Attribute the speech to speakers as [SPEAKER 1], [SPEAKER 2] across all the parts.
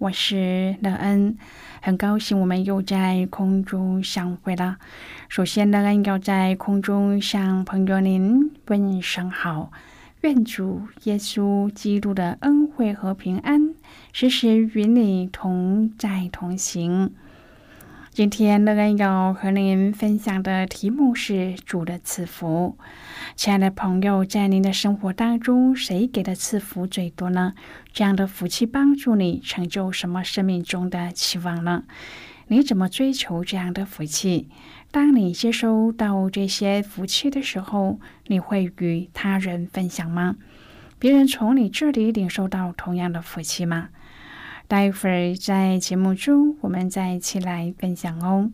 [SPEAKER 1] 我是乐恩，很高兴我们又在空中相会了。首先，乐恩要在空中向朋友您问声好，愿主耶稣基督的恩惠和平安时时与你同在同行。今天乐恩要和您分享的题目是主的赐福。亲爱的朋友，在您的生活当中，谁给的赐福最多呢？这样的福气帮助你成就什么生命中的期望呢？你怎么追求这样的福气？当你接收到这些福气的时候，你会与他人分享吗？别人从你这里领受到同样的福气吗？待会儿在节目中，我们再一起来分享哦。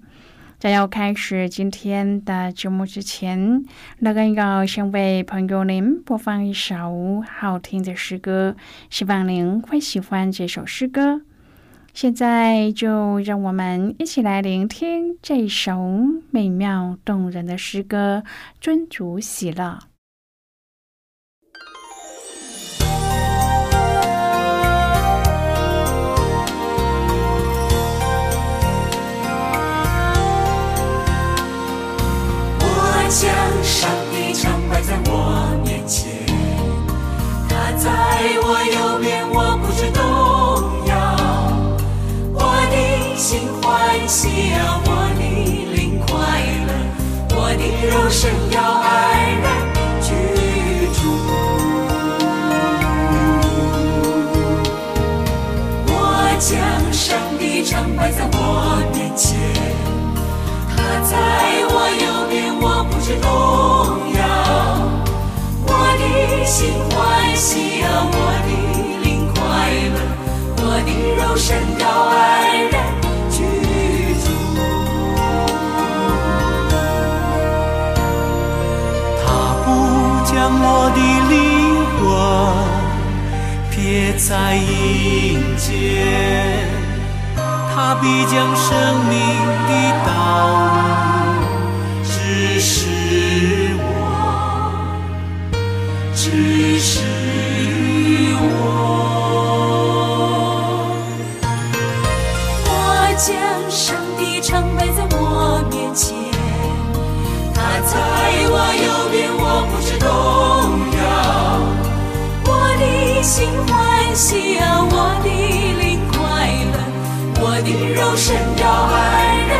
[SPEAKER 1] 在要开始今天的节目之前，那个要先为朋友您播放一首好听的诗歌，希望您会喜欢这首诗歌。现在就让我们一起来聆听这首美妙动人的诗歌《尊主喜乐》。
[SPEAKER 2] 喜啊，我的灵快乐，我的肉身要安然居住。我将上帝常摆在我面前，他在我右边。我不知动摇，我的心欢喜啊，我的灵快乐，我的肉身要安我的灵魂别在阴间，他必将生命的道路。只是我，只是我。我将上帝常摆在我面前，他在心欢喜啊，我的灵快乐，我的肉身要安然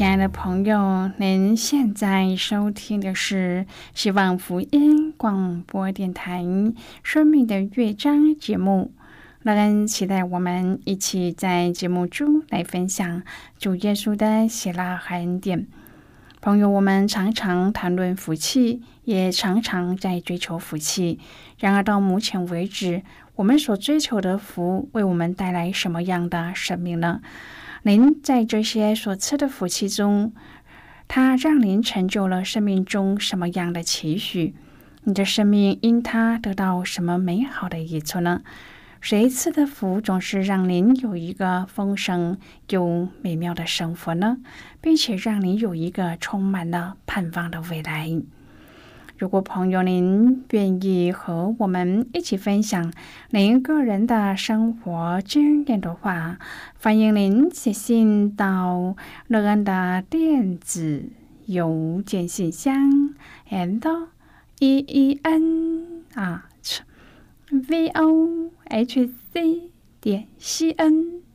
[SPEAKER 1] 亲爱的朋友，您现在收听的是希望福音广播电台《生命的乐章》节目。乐恩期待我们一起在节目中来分享主耶稣的喜乐和恩典。朋友，我们常常谈论福气，也常常在追求福气。然而，到目前为止，我们所追求的福为我们带来什么样的生命呢？您在这些所赐的福气中，它让您成就了生命中什么样的期许？你的生命因它得到什么美好的益处呢？谁赐的福总是让您有一个丰盛又美妙的生活呢？并且让您有一个充满了盼望的未来？如果朋友您愿意和我们一起分享您个人的生活经验的话，欢迎您写信到乐安的电子邮件信箱，and e e n h v o h c 点 c n。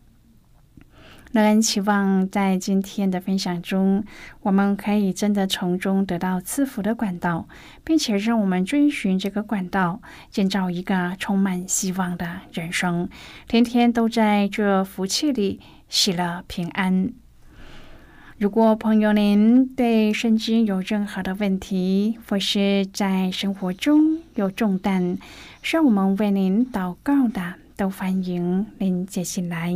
[SPEAKER 1] 乐恩期望在今天的分享中，我们可以真的从中得到赐福的管道，并且让我们追寻这个管道，建造一个充满希望的人生，天天都在这福气里喜乐平安。如果朋友您对圣经有任何的问题，或是在生活中有重担，需要我们为您祷告的，都欢迎您接进来。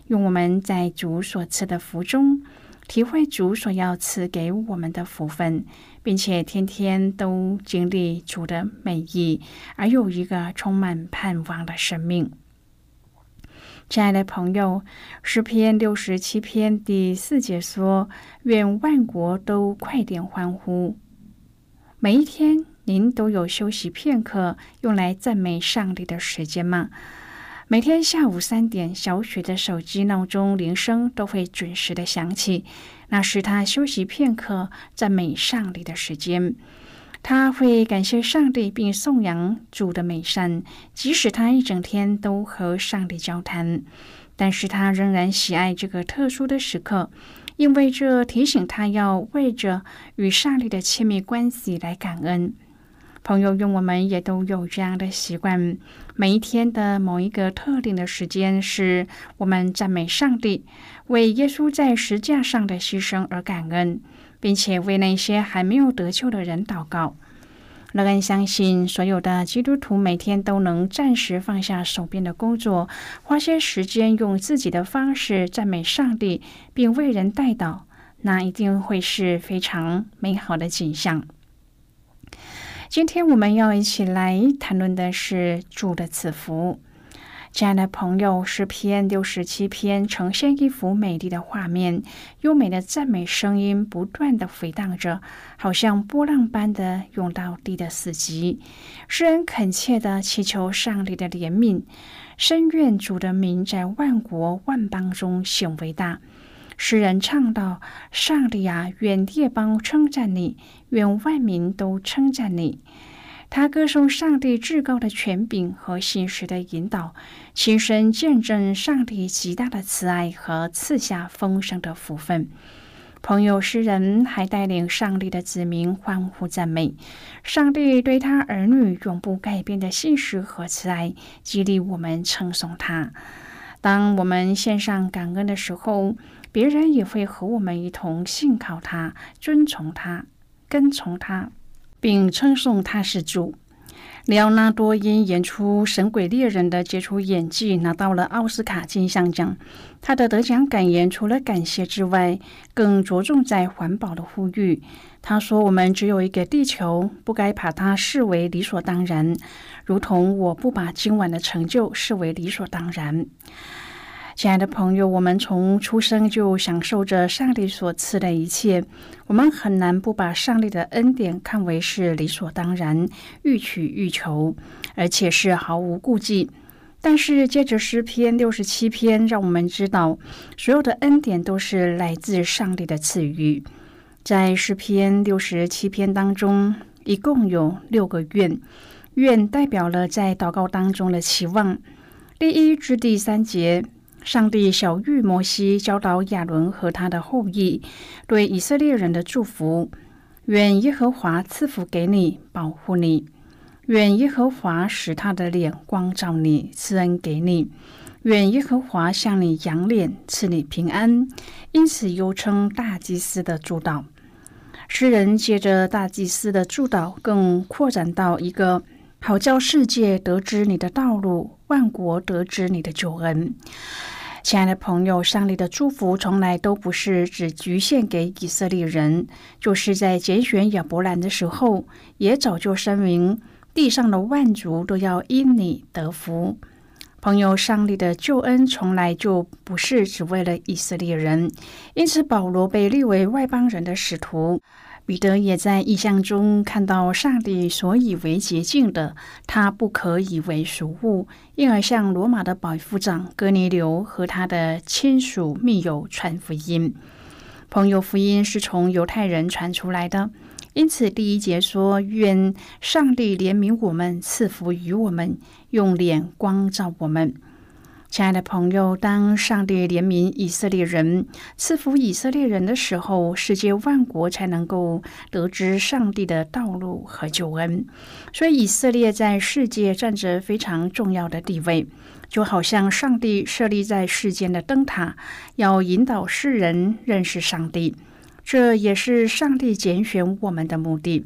[SPEAKER 1] 用我们在主所赐的福中，体会主所要赐给我们的福分，并且天天都经历主的美意，而有一个充满盼望的生命。亲爱的朋友，诗篇六十七篇第四节说：“愿万国都快点欢呼。”每一天，您都有休息片刻，用来赞美上帝的时间吗？每天下午三点，小雪的手机闹钟铃声都会准时的响起，那是他休息片刻、赞美上帝的时间。他会感谢上帝，并颂扬主的美善，即使他一整天都和上帝交谈，但是他仍然喜爱这个特殊的时刻，因为这提醒他要为着与上帝的亲密关系来感恩。朋友，愿我们也都有这样的习惯。每一天的某一个特定的时间，是我们赞美上帝，为耶稣在石架上的牺牲而感恩，并且为那些还没有得救的人祷告。乐恩相信，所有的基督徒每天都能暂时放下手边的工作，花些时间用自己的方式赞美上帝，并为人代祷，那一定会是非常美好的景象。今天我们要一起来谈论的是主的赐福。亲爱的朋友，诗篇六十七篇呈现一幅美丽的画面，优美的赞美声音不断的回荡着，好像波浪般的涌到地的四极。诗人恳切的祈求上帝的怜悯，深愿主的名在万国万邦中显伟大。诗人唱道：“上帝啊，愿列邦称赞你，愿万民都称赞你。”他歌颂上帝至高的权柄和信实的引导，亲身见证上帝极大的慈爱和赐下丰盛的福分。朋友诗人还带领上帝的子民欢呼赞美上帝对他儿女永不改变的信实和慈爱，激励我们称颂他。当我们献上感恩的时候，别人也会和我们一同信靠他、尊崇他、跟从他，并称颂他是主。里奥纳多因演出《神鬼猎人》的杰出演技，拿到了奥斯卡金像奖。他的得奖感言除了感谢之外，更着重在环保的呼吁。他说：“我们只有一个地球，不该把它视为理所当然，如同我不把今晚的成就视为理所当然。”亲爱的朋友，我们从出生就享受着上帝所赐的一切，我们很难不把上帝的恩典看为是理所当然、欲取欲求，而且是毫无顾忌。但是，接着诗篇六十七篇，让我们知道，所有的恩典都是来自上帝的赐予。在诗篇六十七篇当中，一共有六个愿，愿代表了在祷告当中的期望。第一至第三节。上帝小玉摩西教导亚伦和他的后裔对以色列人的祝福：愿耶和华赐福给你，保护你；愿耶和华使他的脸光照你，赐恩给你；愿耶和华向你扬脸，赐你平安。因此，又称大祭司的祝祷。诗人借着大祭司的祝祷，更扩展到一个好叫世界得知你的道路，万国得知你的救恩。亲爱的朋友，上帝的祝福从来都不是只局限给以色列人，就是在拣选亚伯兰的时候，也早就声明地上的万族都要因你得福。朋友，上帝的救恩从来就不是只为了以色列人，因此保罗被立为外邦人的使徒。彼得也在意象中看到上帝所以为洁净的，他不可以为俗物，因而向罗马的保夫长哥尼流和他的亲属密友传福音。朋友福音是从犹太人传出来的，因此第一节说：“愿上帝怜悯我们，赐福于我们，用脸光照我们。”亲爱的朋友，当上帝怜悯以色列人、赐福以色列人的时候，世界万国才能够得知上帝的道路和救恩。所以，以色列在世界占着非常重要的地位，就好像上帝设立在世间的灯塔，要引导世人认识上帝。这也是上帝拣选我们的目的。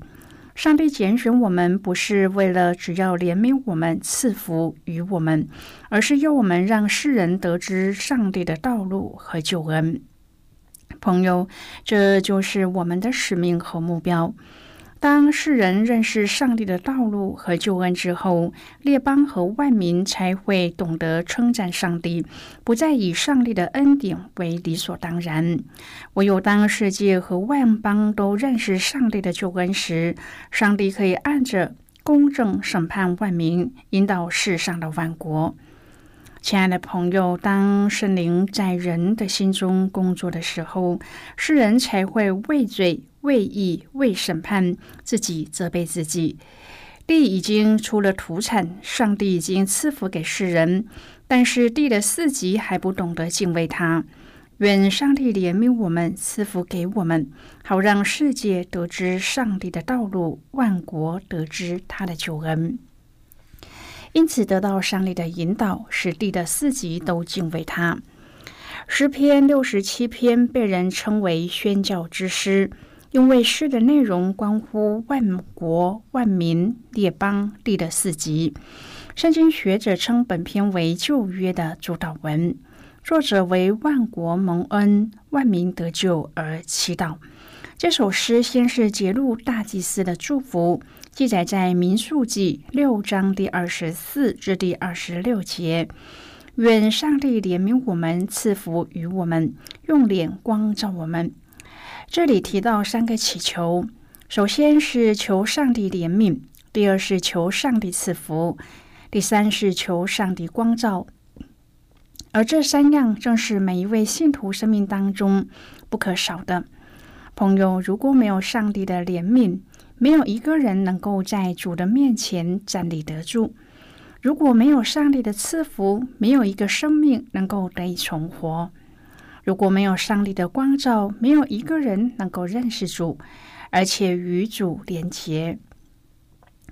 [SPEAKER 1] 上帝拣选我们，不是为了只要怜悯我们、赐福于我们，而是要我们让世人得知上帝的道路和救恩。朋友，这就是我们的使命和目标。当世人认识上帝的道路和救恩之后，列邦和万民才会懂得称赞上帝，不再以上帝的恩典为理所当然。唯有当世界和万邦都认识上帝的救恩时，上帝可以按着公正审判万民，引导世上的万国。亲爱的朋友，当圣灵在人的心中工作的时候，世人才会畏罪。畏义、畏审判自己，责备自己。地已经出了土产，上帝已经赐福给世人，但是地的四极还不懂得敬畏他。愿上帝怜悯我们，赐福给我们，好让世界得知上帝的道路，万国得知他的救恩。因此，得到上帝的引导，使地的四极都敬畏他。诗篇六十七篇被人称为宣教之诗。因为诗的内容关乎万国万民列邦地的四极，圣经学者称本篇为旧约的主导文，作者为万国蒙恩、万民得救而祈祷。这首诗先是揭露大祭司的祝福，记载在民数记六章第二十四至第二十六节。愿上帝怜悯我们，赐福于我们，用脸光照我们。这里提到三个祈求：首先是求上帝怜悯，第二是求上帝赐福，第三是求上帝光照。而这三样正是每一位信徒生命当中不可少的。朋友，如果没有上帝的怜悯，没有一个人能够在主的面前站立得住；如果没有上帝的赐福，没有一个生命能够得以存活。如果没有上帝的光照，没有一个人能够认识主，而且与主连结。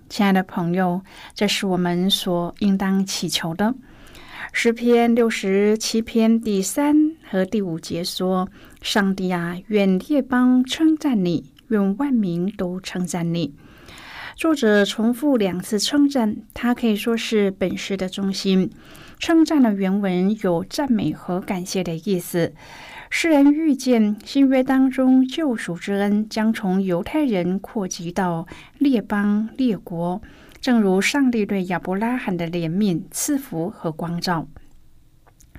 [SPEAKER 1] 亲爱的朋友，这是我们所应当祈求的。诗篇六十七篇第三和第五节说：“上帝啊，愿列邦称赞你，愿万民都称赞你。”作者重复两次称赞，他可以说是本诗的中心。称赞的原文有赞美和感谢的意思。诗人预见新约当中救赎之恩将从犹太人扩及到列邦列国，正如上帝对亚伯拉罕的怜悯、赐福和光照。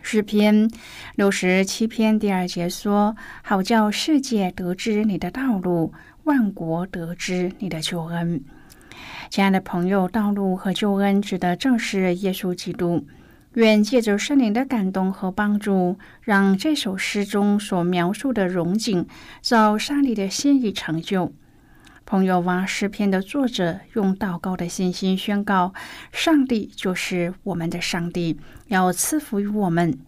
[SPEAKER 1] 诗篇六十七篇第二节说：“好叫世界得知你的道路，万国得知你的救恩。”亲爱的朋友，道路和救恩指的正是耶稣基督。愿借着圣灵的感动和帮助，让这首诗中所描述的荣景照上帝的心意成就。朋友王，诗篇的作者用祷告的信心宣告：上帝就是我们的上帝，要赐福于我们。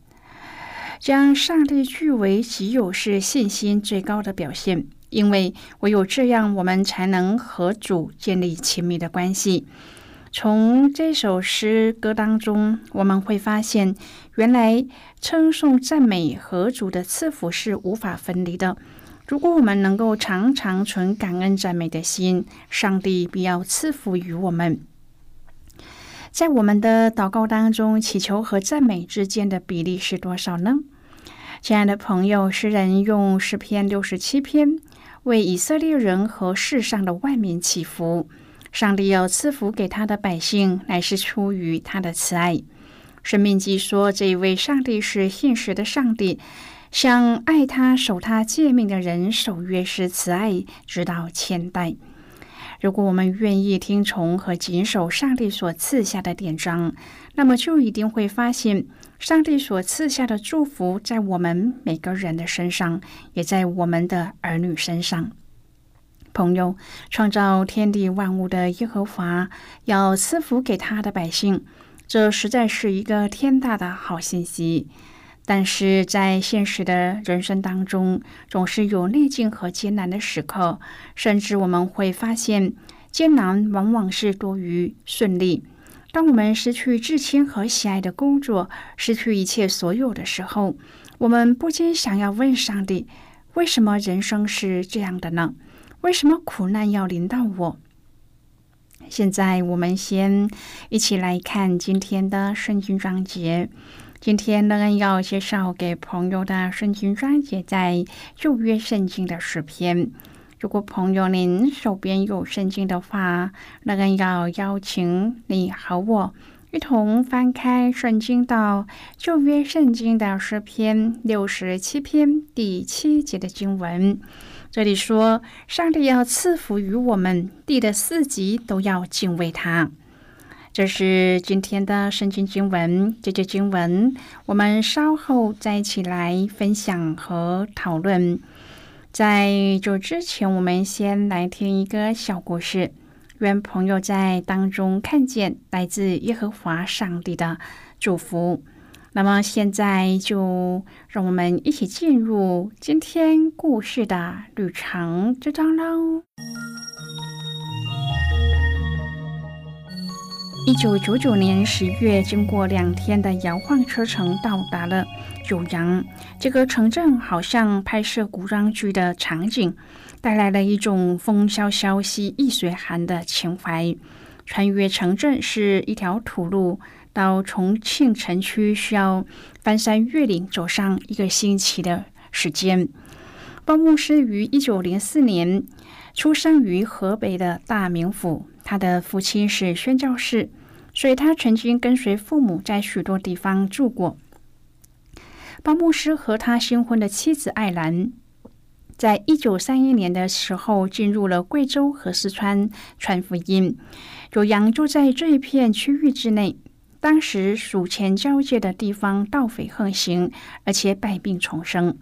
[SPEAKER 1] 将上帝据为己有是信心最高的表现，因为唯有这样，我们才能和主建立亲密的关系。从这首诗歌当中，我们会发现，原来称颂赞美和主的赐福是无法分离的。如果我们能够常常存感恩赞美的心，上帝必要赐福于我们。在我们的祷告当中，祈求和赞美之间的比例是多少呢？亲爱的朋友，诗人用诗篇六十七篇为以色列人和世上的万民祈福。上帝要赐福给他的百姓，乃是出于他的慈爱。生命记说，这一位上帝是现实的上帝，向爱他、守他诫命的人守约是慈爱，直到千代。如果我们愿意听从和谨守上帝所赐下的典章，那么就一定会发现，上帝所赐下的祝福在我们每个人的身上，也在我们的儿女身上。朋友，创造天地万物的耶和华要赐福给他的百姓，这实在是一个天大的好信息。但是在现实的人生当中，总是有逆境和艰难的时刻，甚至我们会发现艰难往往是多于顺利。当我们失去至亲和喜爱的工作，失去一切所有的时候，我们不禁想要问上帝：为什么人生是这样的呢？为什么苦难要临到我？现在我们先一起来看今天的圣经章节。今天呢，要介绍给朋友的圣经章节在旧约圣经的诗篇。如果朋友您手边有圣经的话，那个要邀请你和我一同翻开圣经到旧约圣经的诗篇六十七篇第七节的经文。这里说，上帝要赐福于我们，地的四极都要敬畏他。这是今天的圣经经文。这节经文，我们稍后再一起来分享和讨论。在这之前，我们先来听一个小故事，愿朋友在当中看见来自耶和华上帝的祝福。那么现在就让我们一起进入今天故事的旅程之中喽。一九九九年十月，经过两天的摇晃车程，到达了九阳这个城镇，好像拍摄古装剧的场景，带来了一种风萧萧兮易水寒的情怀。穿越城镇是一条土路。到重庆城区需要翻山越岭，走上一个星期的时间。包牧师于一九零四年出生于河北的大名府，他的父亲是宣教士，所以他曾经跟随父母在许多地方住过。包牧师和他新婚的妻子艾兰，在一九三一年的时候进入了贵州和四川传福音，九阳就在这一片区域之内。当时蜀前交界的地方，盗匪横行，而且百病丛生。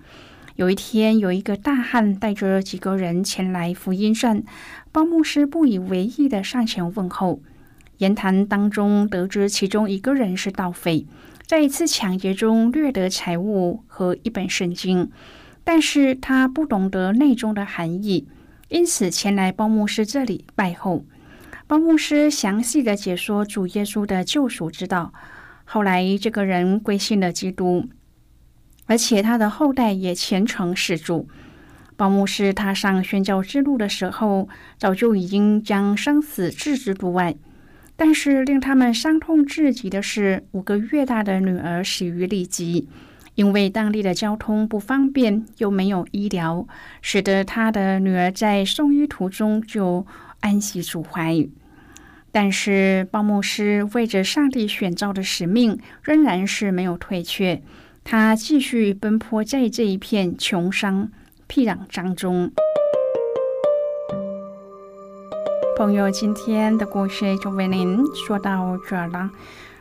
[SPEAKER 1] 有一天，有一个大汉带着几个人前来福音站，包牧师不以为意的上前问候。言谈当中得知其中一个人是盗匪，在一次抢劫中掠得财物和一本圣经，但是他不懂得内中的含义，因此前来包牧师这里拜候。包牧师详细的解说主耶稣的救赎之道。后来，这个人归信了基督，而且他的后代也虔诚侍主。保牧师踏上宣教之路的时候，早就已经将生死置之度外。但是令他们伤痛至极的是，五个月大的女儿死于痢疾，因为当地的交通不方便，又没有医疗，使得他的女儿在送医途中就安息主怀。但是鲍牧师为着上帝选召的使命，仍然是没有退却，他继续奔波在这一片穷乡僻壤当中。朋友，今天的故事就为您说到这儿了。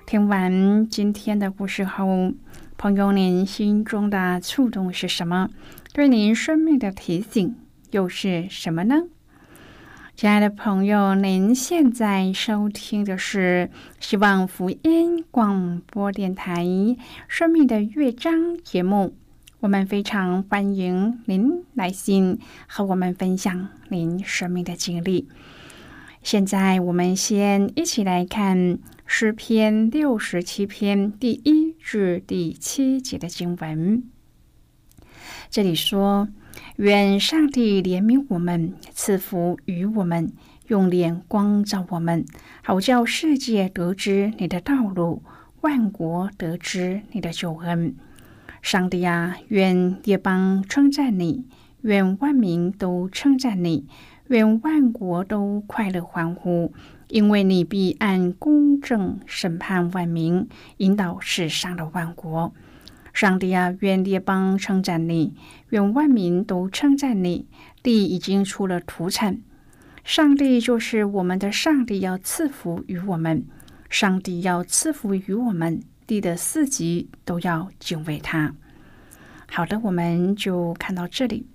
[SPEAKER 1] 听完今天的故事后，朋友您心中的触动是什么？对您生命的提醒又是什么呢？亲爱的朋友，您现在收听的是希望福音广播电台《生命的乐章》节目。我们非常欢迎您来信和我们分享您生命的经历。现在我们先一起来看诗篇六十七篇第一至第七节的经文。这里说：“愿上帝怜悯我们，赐福于我们，用脸光照我们，好叫世界得知你的道路，万国得知你的救恩。上帝啊，愿列邦称赞你，愿万民都称赞你。”愿万国都快乐欢呼，因为你必按公正审判万民，引导世上的万国。上帝啊，愿列邦称赞你，愿万民都称赞你。地已经出了土产，上帝就是我们的上帝，要赐福于我们。上帝要赐福于我们，地的四极都要敬畏他。好的，我们就看到这里。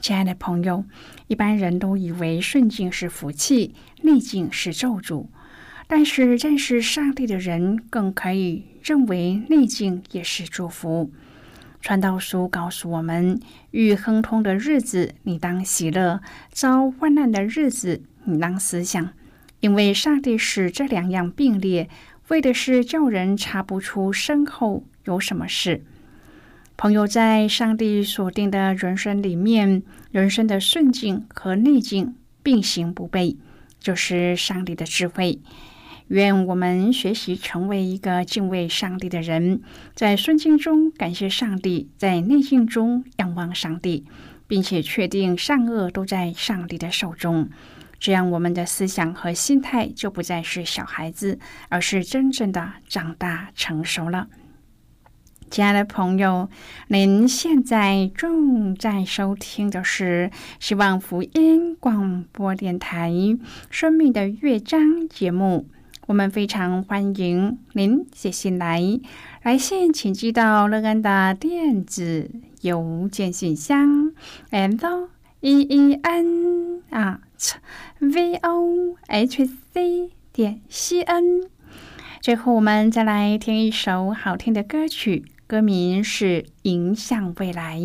[SPEAKER 1] 亲爱的朋友，一般人都以为顺境是福气，逆境是咒诅。但是认识上帝的人更可以认为逆境也是祝福。传道书告诉我们：遇亨通的日子，你当喜乐；遭患难的日子，你当思想。因为上帝使这两样并列，为的是叫人查不出身后有什么事。朋友在上帝所定的人生里面，人生的顺境和逆境并行不悖，就是上帝的智慧。愿我们学习成为一个敬畏上帝的人，在顺境中感谢上帝，在逆境中仰望上帝，并且确定善恶都在上帝的手中。这样，我们的思想和心态就不再是小孩子，而是真正的长大成熟了。亲爱的朋友，您现在正在收听的是希望福音广播电台《生命的乐章》节目。我们非常欢迎您写信来，来信请寄到乐安的电子邮件信箱：l e e n a t v o h c 点 c n。最后，我们再来听一首好听的歌曲。歌名是《迎向未来》。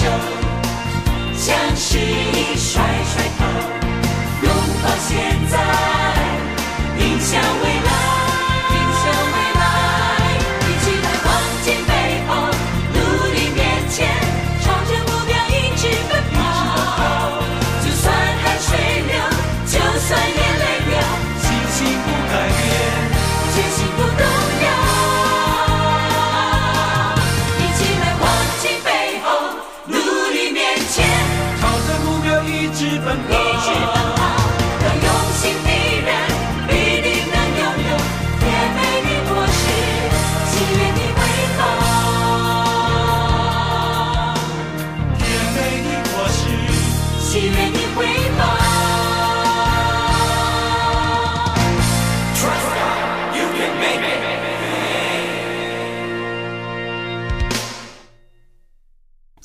[SPEAKER 2] 手，向失意甩甩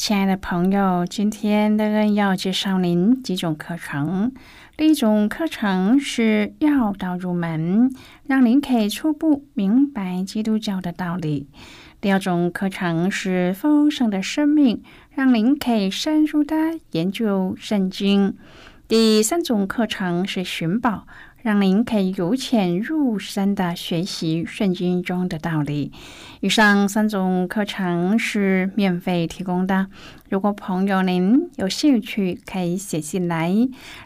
[SPEAKER 1] 亲爱的朋友，今天乐恩要介绍您几种课程。第一种课程是要道入门，让您可以初步明白基督教的道理；第二种课程是丰盛的生命，让您可以深入的研究圣经；第三种课程是寻宝，让您可以由浅入深的学习圣经中的道理。以上三种课程是免费提供的。如果朋友您有兴趣，可以写信来。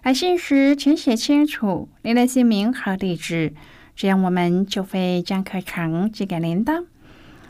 [SPEAKER 1] 来信时请写清楚您的姓名和地址，这样我们就会将课程寄给您的。